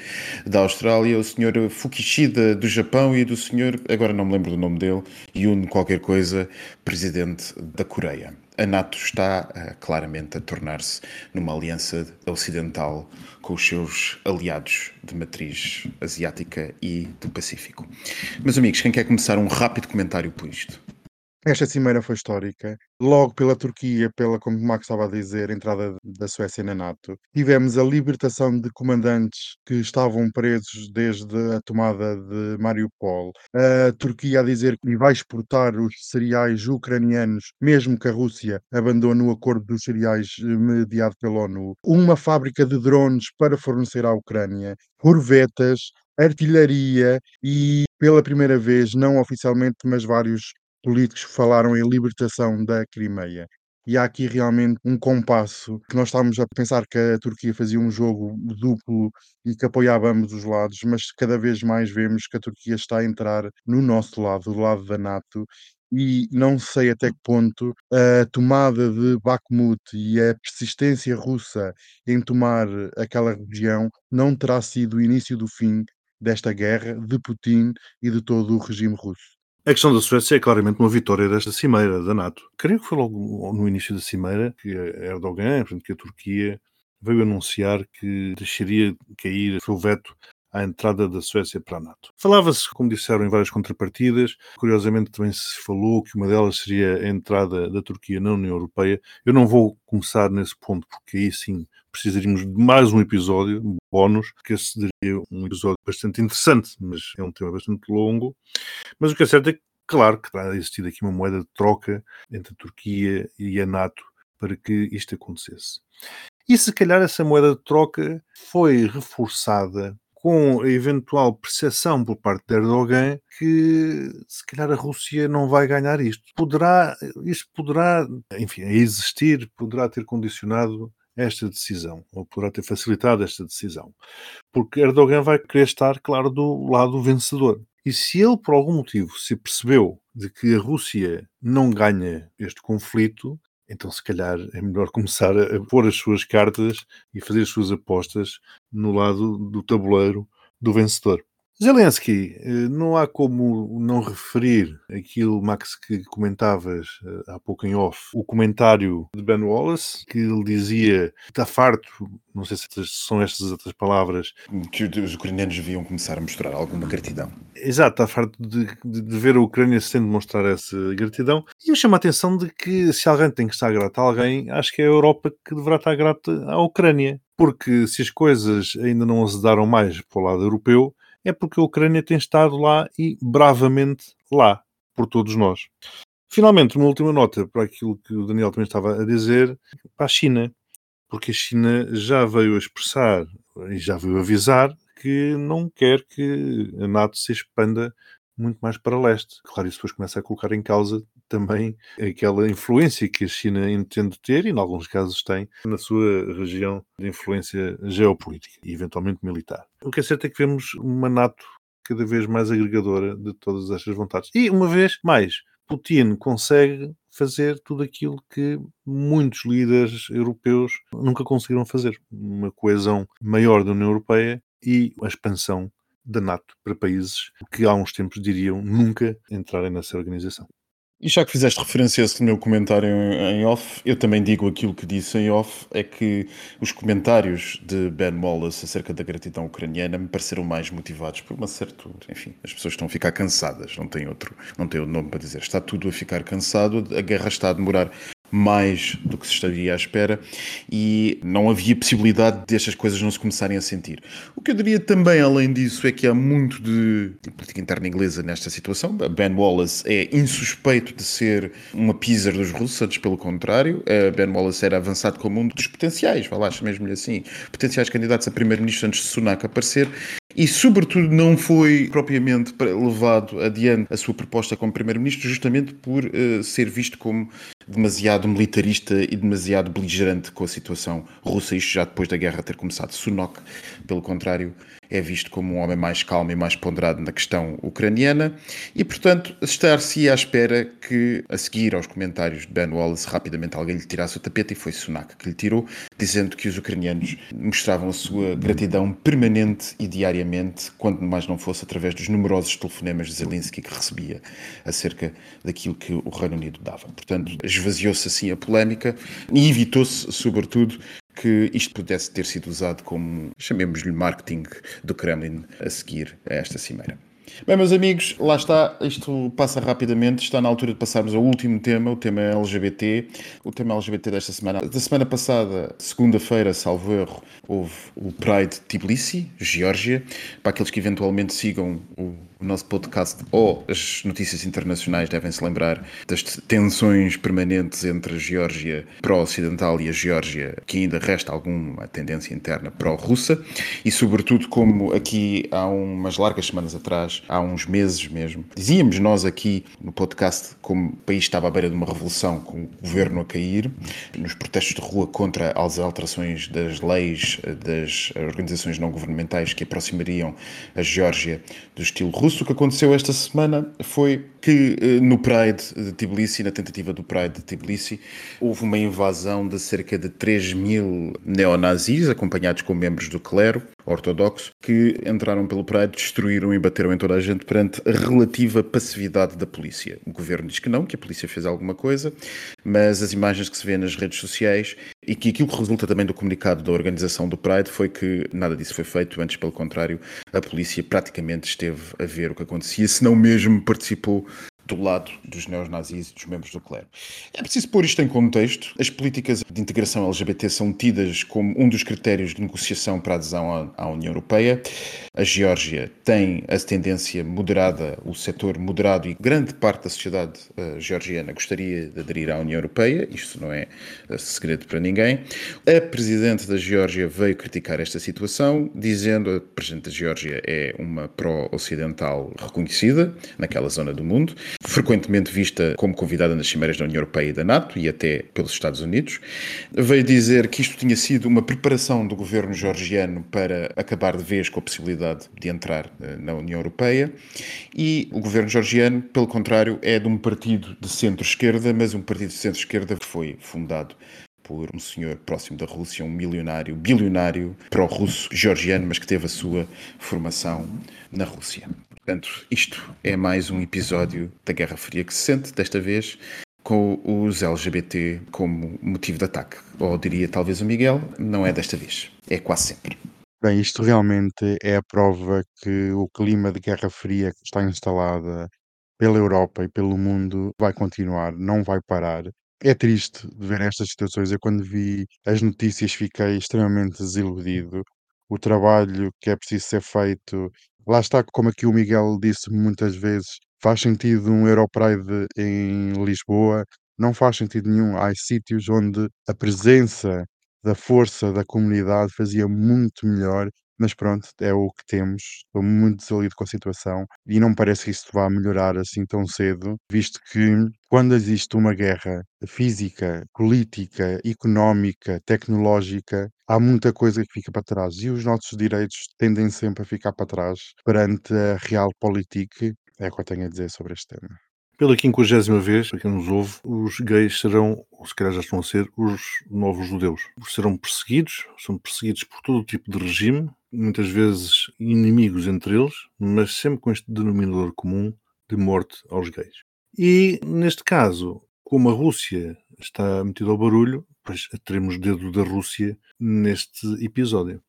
da Austrália, o Sr. Fukishida do Japão e do Sr. agora não me lembro do nome dele, Yun qualquer coisa, presidente da Coreia. A NATO está uh, claramente a tornar-se numa aliança ocidental com os seus aliados de matriz asiática e do Pacífico. Meus amigos, quem quer começar um rápido comentário por isto? Esta cimeira foi histórica, logo pela Turquia, pela, como Max estava a dizer, entrada da Suécia na NATO. Tivemos a libertação de comandantes que estavam presos desde a tomada de Mariupol. A Turquia a dizer que vai exportar os cereais ucranianos, mesmo que a Rússia abandone o acordo dos cereais eh, mediado pela ONU. Uma fábrica de drones para fornecer à Ucrânia. Corvetas, artilharia e, pela primeira vez, não oficialmente, mas vários políticos falaram em libertação da Crimeia. E há aqui realmente um compasso que nós estávamos a pensar que a Turquia fazia um jogo duplo e que apoiava ambos os lados, mas cada vez mais vemos que a Turquia está a entrar no nosso lado, do lado da NATO, e não sei até que ponto a tomada de Bakhmut e a persistência russa em tomar aquela região não terá sido o início do fim desta guerra de Putin e de todo o regime russo. A questão da Suécia é claramente uma vitória desta cimeira da NATO. Creio que foi logo no início da cimeira que Erdogan, que a Turquia veio anunciar que deixaria cair o seu veto à entrada da Suécia para a NATO. Falava-se, como disseram, em várias contrapartidas. Curiosamente, também se falou que uma delas seria a entrada da Turquia na União Europeia. Eu não vou começar nesse ponto, porque aí sim precisaríamos de mais um episódio, bónus, que esse seria um episódio bastante interessante, mas é um tema bastante longo. Mas o que é certo é que, claro, que terá existido aqui uma moeda de troca entre a Turquia e a NATO para que isto acontecesse. E se calhar essa moeda de troca foi reforçada com a eventual percepção por parte de Erdogan que se calhar a Rússia não vai ganhar isto. Poderá, isto poderá, enfim, existir, poderá ter condicionado esta decisão, ou poderá ter facilitado esta decisão. Porque Erdogan vai querer estar, claro, do lado vencedor. E se ele, por algum motivo, se percebeu de que a Rússia não ganha este conflito, então se calhar é melhor começar a pôr as suas cartas e fazer as suas apostas no lado do tabuleiro do vencedor. Zelensky, eh, não há como não referir aquilo, Max, que comentavas eh, há pouco em off, o comentário de Ben Wallace, que ele dizia está farto, não sei se são estas outras palavras. Que os ucranianos deviam começar a mostrar alguma gratidão. Exato, está farto de, de, de ver a Ucrânia sendo mostrar essa gratidão. E eu chamo a atenção de que se alguém tem que estar grato a alguém, acho que é a Europa que deverá estar grata à Ucrânia. Porque se as coisas ainda não azedaram mais para o lado europeu, é porque a Ucrânia tem estado lá e bravamente lá, por todos nós. Finalmente, uma última nota para aquilo que o Daniel também estava a dizer, para a China, porque a China já veio a expressar e já veio avisar que não quer que a NATO se expanda muito mais para leste. Claro, isso depois começa a colocar em causa também aquela influência que a China entende ter, e em alguns casos tem, na sua região de influência geopolítica e eventualmente militar. O que é certo é que vemos uma NATO cada vez mais agregadora de todas estas vontades. E, uma vez mais, Putin consegue fazer tudo aquilo que muitos líderes europeus nunca conseguiram fazer. Uma coesão maior da União Europeia e a expansão da NATO para países que há uns tempos diriam nunca entrarem nessa organização. E já que fizeste referência a esse meu comentário em off, eu também digo aquilo que disse em off, é que os comentários de Ben Wallace acerca da gratidão ucraniana me pareceram mais motivados por uma certa... Enfim, as pessoas estão a ficar cansadas, não tem outro, não tem outro nome para dizer. Está tudo a ficar cansado, a guerra está a demorar mais do que se estaria à espera e não havia possibilidade destas coisas não se começarem a sentir. O que eu diria também, além disso, é que há muito de, política interna inglesa nesta situação. Ben Wallace é insuspeito de ser uma pizzer dos russos, antes pelo contrário. Ben Wallace era avançado como um dos potenciais, vá lá, mesmo-lhe assim, potenciais candidatos a primeiro-ministro antes de Sunak aparecer e, sobretudo, não foi propriamente levado adiante a sua proposta como primeiro-ministro justamente por uh, ser visto como demasiado militarista e demasiado beligerante com a situação russa, isto já depois da guerra ter começado. Sunak, pelo contrário, é visto como um homem mais calmo e mais ponderado na questão ucraniana e, portanto, estar-se à espera que, a seguir aos comentários de Ben Wallace, rapidamente alguém lhe tirasse o tapete e foi Sunak que lhe tirou, dizendo que os ucranianos mostravam a sua gratidão permanente e diariamente, quando mais não fosse através dos numerosos telefonemas de Zelensky que recebia acerca daquilo que o Reino Unido dava. Portanto, esvaziou-se assim a polémica e evitou-se, sobretudo, que isto pudesse ter sido usado como, chamemos-lhe marketing do Kremlin a seguir a esta cimeira. Bem, meus amigos, lá está, isto passa rapidamente, está na altura de passarmos ao último tema, o tema LGBT. O tema LGBT desta semana. Da semana passada, segunda-feira, salvo erro, houve o Pride Tbilisi, Geórgia. Para aqueles que eventualmente sigam o o nosso podcast ou as notícias internacionais devem se lembrar das tensões permanentes entre a Geórgia pró-ocidental e a Geórgia, que ainda resta alguma tendência interna pró-russa, e sobretudo como aqui há umas largas semanas atrás, há uns meses mesmo, dizíamos nós aqui no podcast como o país estava à beira de uma revolução com o governo a cair, nos protestos de rua contra as alterações das leis das organizações não governamentais que aproximariam a Geórgia do estilo russo russo, o que aconteceu esta semana foi que eh, no Pride de Tbilisi, na tentativa do Pride de Tbilisi, houve uma invasão de cerca de 3 mil neonazis, acompanhados com membros do clero ortodoxo, que entraram pelo Pride, destruíram e bateram em toda a gente perante a relativa passividade da polícia. O governo diz que não, que a polícia fez alguma coisa, mas as imagens que se vê nas redes sociais e que aquilo que resulta também do comunicado da organização do Pride foi que nada disso foi feito, antes pelo contrário, a polícia praticamente esteve a ver o que acontecia, se não mesmo participou do lado dos neonazis e dos membros do clero. É preciso pôr isto em contexto. As políticas de integração LGBT são tidas como um dos critérios de negociação para a adesão à, União Europeia. A Geórgia tem a tendência moderada, o setor moderado e grande parte da sociedade uh, georgiana gostaria de aderir à União Europeia. Isto não é uh, segredo para ninguém. A presidente da Geórgia veio criticar esta situação, dizendo a presidente da Geórgia é uma pró-ocidental reconhecida naquela zona do mundo frequentemente vista como convidada nas cimeiras da União Europeia e da NATO e até pelos Estados Unidos. Veio dizer que isto tinha sido uma preparação do governo georgiano para acabar de vez com a possibilidade de entrar eh, na União Europeia e o governo georgiano, pelo contrário, é de um partido de centro-esquerda, mas um partido de centro-esquerda que foi fundado por um senhor próximo da Rússia, um milionário, bilionário pró-russo, georgiano, mas que teve a sua formação na Rússia. Portanto, isto é mais um episódio da Guerra Fria que se sente, desta vez com os LGBT como motivo de ataque. Ou diria talvez o Miguel, não é desta vez, é quase sempre. Bem, isto realmente é a prova que o clima de Guerra Fria que está instalada pela Europa e pelo mundo vai continuar, não vai parar. É triste ver estas situações. Eu, quando vi as notícias, fiquei extremamente desiludido. O trabalho que é preciso ser feito Lá está, como aqui o Miguel disse muitas vezes, faz sentido um Europride em Lisboa, não faz sentido nenhum. Há sítios onde a presença da força da comunidade fazia muito melhor mas pronto, é o que temos. Estou muito desalido com a situação e não me parece que isto vá melhorar assim tão cedo, visto que quando existe uma guerra física, política, económica, tecnológica, há muita coisa que fica para trás e os nossos direitos tendem sempre a ficar para trás perante a realpolitik. É o que eu tenho a dizer sobre este tema. Pela quinquagésima vez, para quem nos ouve, os gays serão, ou se calhar já estão a ser, os novos judeus. Serão perseguidos, são perseguidos por todo tipo de regime, muitas vezes inimigos entre eles, mas sempre com este denominador comum de morte aos gays. E, neste caso, como a Rússia está metida ao barulho, pois teremos dedo da Rússia neste episódio.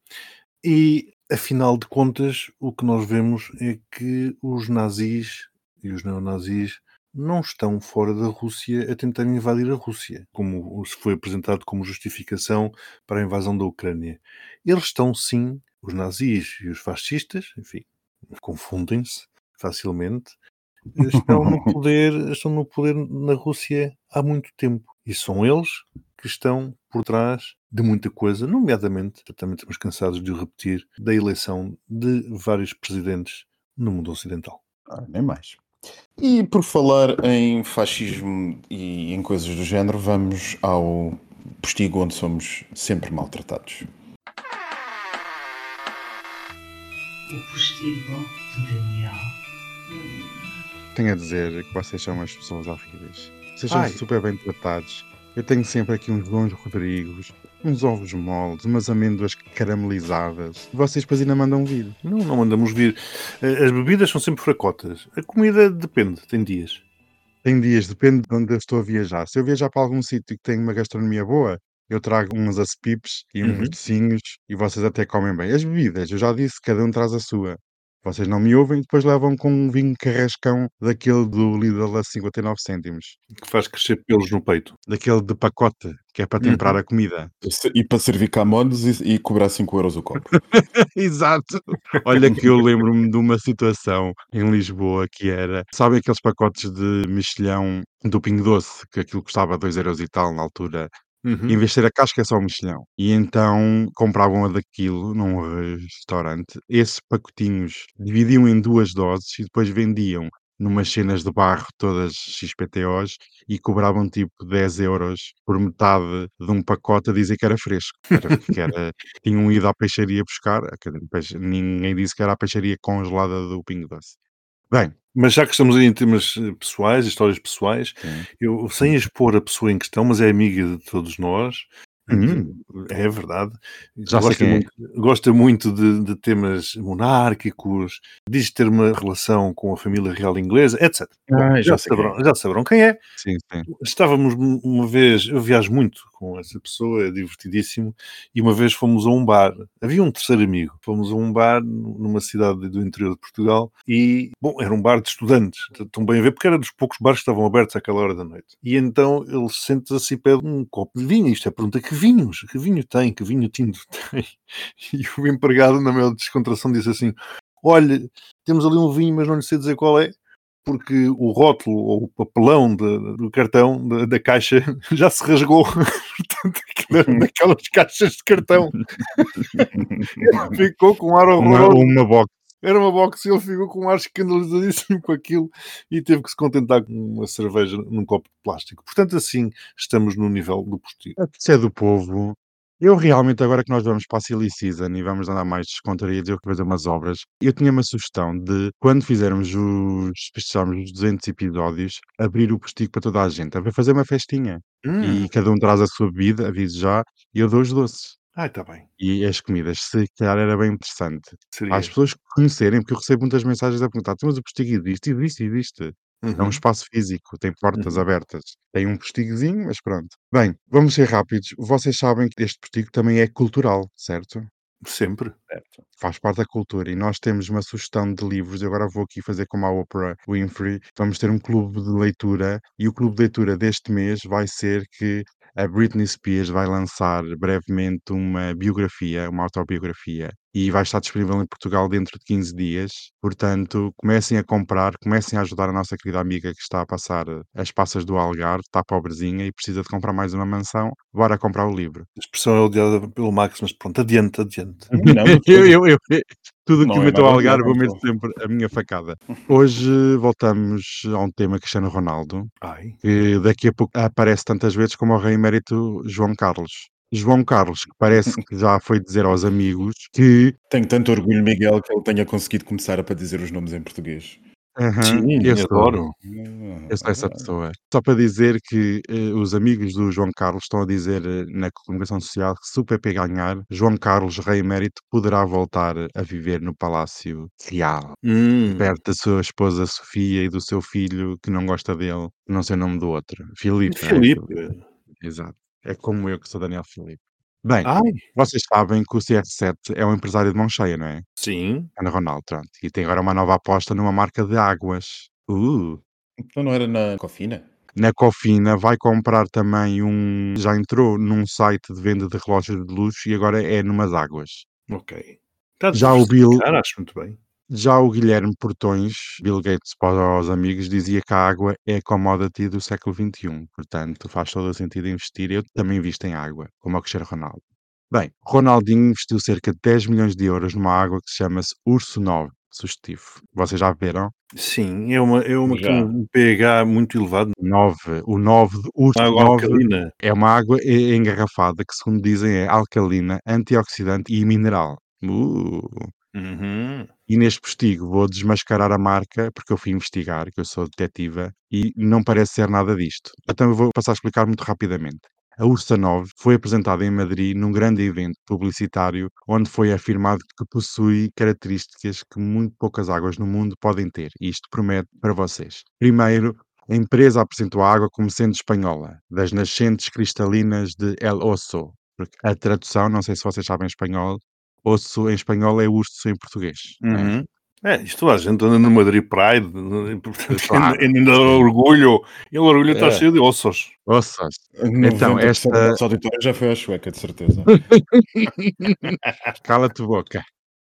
E, afinal de contas, o que nós vemos é que os nazis e os neonazis não estão fora da Rússia a tentar invadir a Rússia, como se foi apresentado como justificação para a invasão da Ucrânia. Eles estão, sim, os nazis e os fascistas, enfim, confundem-se facilmente, estão no poder, estão no poder na Rússia há muito tempo. E são eles que estão por trás de muita coisa, nomeadamente, também estamos cansados de o repetir, da eleição de vários presidentes no mundo ocidental. Ah, nem mais. E por falar em fascismo e em coisas do género, vamos ao postigo onde somos sempre maltratados. O postigo de Daniel. Tenho a dizer que vocês são umas pessoas horríveis. Vocês são super bem tratados. Eu tenho sempre aqui uns bons Rodrigos, uns ovos moles, umas amêndoas caramelizadas. Vocês depois ainda mandam vir. Não, não mandamos vir. Eh, as bebidas são sempre fracotas. A comida depende, tem dias. Tem dias, depende de onde eu estou a viajar. Se eu viajar para algum sítio que tem uma gastronomia boa, eu trago uns acepipes e uns uhum. docinhos e vocês até comem bem. As bebidas, eu já disse, cada um traz a sua. Vocês não me ouvem e depois levam com um vinho carrascão daquele do Lidl a 59 cêntimos. Que faz crescer pelos no peito. Daquele de pacote, que é para temperar Uhum. a comida. E para servir Camões e, e cobrar 5 euros o copo. Exato. Olha que eu lembro-me de uma situação em Lisboa que era, sabem aqueles pacotes de mexilhão do Pingo Doce, que aquilo custava 2 euros e tal na altura, Uhum. em vez de ser a casca é só o mexilhão. E então compravam a daquilo num restaurante, esses pacotinhos dividiam em duas doses e depois vendiam numas cenas de barro todas XPTOs e cobravam tipo 10 euros por metade de um pacote a dizer que era fresco. Era, que era, tinham ido à peixaria buscar, ninguém disse que era a peixaria congelada do Pingo Doce. Bem, Mas já que estamos aí em temas eh, pessoais, histórias pessoais, sim. eu, sem expor a pessoa em questão, mas é amiga de todos nós, Hum. é verdade, Já gosta, é. muito, gosta muito de, de temas monárquicos, diz ter uma relação com a família real inglesa, etc. Bom, Ah, já, já sei quem saberão, já saberão quem é. sim, sim. Estávamos um- uma vez, eu viajo muito com essa pessoa, é divertidíssimo, e uma vez fomos a um bar. Havia um terceiro amigo. Fomos a um bar numa cidade do interior de Portugal e, bom, era um bar de estudantes. Estão bem a ver, porque era dos poucos bares que estavam abertos àquela hora da noite. E então ele senta-se assim e pede um copo de vinho. Isto é pergunta: que vinhos? Que vinho tem? Que vinho tinto tem? E o empregado, na maior descontração, disse assim: Olha, temos ali um vinho, mas não lhe sei dizer qual é porque o rótulo ou o papelão de- do cartão da, da caixa já se rasgou. Aquilo era daquelas caixas de cartão. Ficou com um ar Uma, horroroso. uma box. Era uma box e ele ficou com um ar escandalizadíssimo com aquilo e teve que se contentar com uma cerveja num copo de plástico. Portanto, assim, estamos no nível do postigo. Isso é do povo. Eu realmente, agora que nós vamos para a Silly Season e vamos andar mais descontraídos, eu que fazer umas obras, eu tinha uma sugestão de, quando fizermos os, fecharmos os 200 episódios, abrir o postigo para toda a gente, a fazer uma festinha. Hum, E cada um traz a sua bebida, aviso já, e eu dou os doces. ai, está bem. E as comidas, se calhar era bem interessante. Seria. Às pessoas conhecerem, porque eu recebo muitas mensagens a perguntar, "Então, mas o postigo existe? Existe, existe. É um Uhum. espaço físico, tem portas Uhum. abertas. Tem um postigozinho, mas pronto. Bem, vamos ser rápidos. Vocês sabem que este postigo também é cultural, certo? Sempre. Certo. Faz parte da cultura. E nós temos uma sugestão de livros. Eu agora vou aqui fazer como a Oprah Winfrey. Vamos ter um clube de leitura. E o clube de leitura deste mês vai ser que a Britney Spears vai lançar brevemente uma biografia, uma autobiografia. E vai estar disponível em Portugal dentro de 15 dias. Portanto, comecem a comprar, comecem a ajudar a nossa querida amiga que está a passar eh, as passas do Algarve, está pobrezinha e precisa de comprar mais uma mansão. Bora comprar o livro. A expressão é odiada pelo Max, mas pronto, adiante, adiante. Não, de eu, eu, eu, tudo Não que é meto ao Algarve, meto então. sempre a minha facada. Hoje voltamos a um tema Cristiano Ronaldo, Ai. que daqui a pouco aparece tantas vezes como o rei emérito João Carlos. João Carlos, que parece que já foi dizer aos amigos que Tenho tanto orgulho, Miguel, que ele tenha conseguido começar a para dizer os nomes em português. "Aham, Sim, eu sou, adoro. eu sou essa pessoa. Só para dizer que eh, os amigos do João Carlos estão a dizer eh, na comunicação social que se o PP ganhar, João Carlos, rei emérito, poderá voltar a viver no Palácio Real. Hum. perto da sua esposa Sofia e do seu filho que não gosta dele, não sei o nome do outro. Filipe, é? Filipe. Exato. É como eu que sou Daniel Filipe. Bem, Ai. vocês sabem que o CR7 é um empresário de mão cheia, não é? Sim. Ana Ronaldo, pronto. E tem agora uma nova aposta numa marca de águas. Uh! Então não era na Cofina? Na Cofina vai comprar também um. Já entrou num site de venda de relógios de luxo e agora é numas águas. Ok. Está Já o Bill- diversificar, acho muito bem. Já o Guilherme Portões, Bill Gates para os amigos, dizia que a água é a commodity do século XXI. Portanto, faz todo o sentido investir. Eu também invisto em água, como o Cristiano Ronaldo. Bem, Ronaldinho investiu cerca de 10 milhões de euros numa água que se chama-se Urso 9, sugestivo. Vocês já viram? Sim, é uma, é uma que Já. um pH muito elevado. 9, o 9 de Urso Água 9 alcalina. é uma água engarrafada que, segundo dizem, é alcalina, antioxidante e mineral. Uh! Uhum. E neste postigo vou desmascarar a marca, porque eu fui investigar, que eu sou detetiva, e não parece ser nada disto. Então eu vou passar a explicar muito rapidamente. A Ursa 9 foi apresentada em Madrid num grande evento publicitário, onde foi afirmado que possui características que muito poucas águas no mundo podem ter. E isto promete para vocês. Primeiro, a empresa apresentou a água como sendo espanhola, das nascentes cristalinas de El Oso. Porque a tradução, não sei se vocês sabem espanhol, osso em espanhol é urso em português. é? Uhum. É, isto a gente anda no Madrid Pride, Claro. ainda, orgulho, e o orgulho está É. cheio de ossos. Ouças. Então, esta... nosso auditório já foi à Sueca, de certeza. Cala-te boca.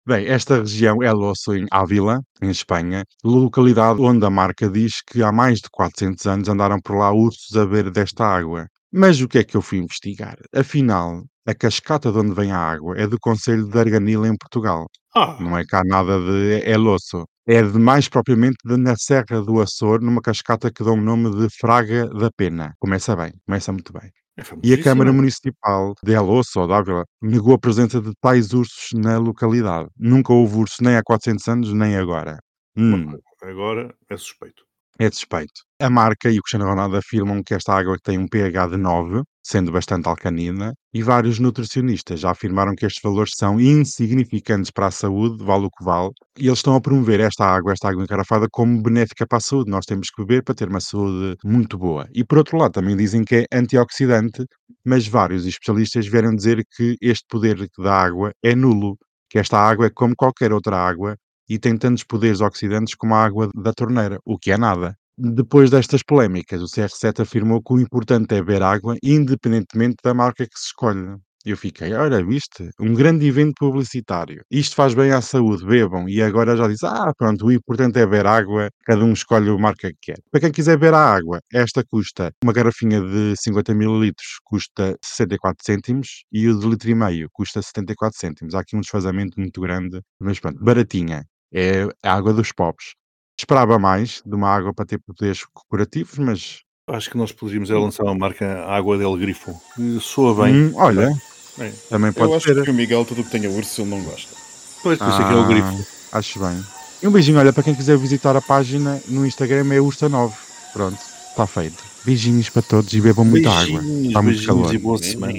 Bem, esta região é Losso em Ávila, em Espanha, localidade onde a marca diz que há mais de 400 anos andaram por lá ursos a beber desta água. Mas o que é que eu fui investigar? Afinal, a cascata de onde vem a água é do Conselho de Arganil, em Portugal. Ah, Não é cá nada de El Osso. É de mais propriamente de na Serra do Açor, numa cascata que dá o nome de Fraga da Pena. Começa bem, começa muito bem. é E a famosíssima. Câmara Municipal de El Osso, ou de Ávila, negou a presença de tais ursos na localidade. Nunca houve urso nem há 400 anos, nem agora. Hum, Agora é suspeito. É suspeito. A marca e o Cristiano Ronaldo afirmam que esta água tem um pH de 9, sendo bastante alcanina, e vários nutricionistas já afirmaram que estes valores são insignificantes para a saúde, vale o que vale, e eles estão a promover esta água, esta água engarrafada, como benéfica para a saúde. Nós temos que beber para ter uma saúde muito boa. E por outro lado, também dizem que é antioxidante, mas vários especialistas vieram dizer que este poder da água é nulo, que esta água é como qualquer outra água e tem tantos poderes oxidantes como a água da torneira, o que é nada. Depois destas polémicas, o CR7 afirmou que o importante é beber água, independentemente da marca que se escolhe. Eu fiquei, olha, viste? Um grande evento publicitário. Isto faz bem à saúde, bebam. E agora já diz, ah, pronto, o importante é beber água, cada um escolhe a marca que quer. Para quem quiser beber a água, esta custa, uma garrafinha de 50 ml custa 64 cêntimos e o de litro e meio custa 74 cêntimos. Há aqui um desfazamento muito grande, mas pronto, baratinha. É a água dos pobres. Esperava mais de uma água para ter poderes curativos, mas Acho que nós poderíamos é lançar uma marca Água del Grifo. que Soa bem. hum, olha, É. também Eu pode acho ser. que o Miguel, tudo o que tenha urso, ele não gosta. Pois, por isso é que é o grifo. Ah, Acho bem. E um beijinho, olha, para quem quiser visitar a página no Instagram é Ursa9. Pronto, está feito. Beijinhos para todos e bebam muita água. Beijinhos, Está muito beijinhos calor. e boa semana.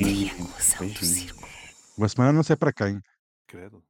Círculo. Uma semana não sei para quem. Credo.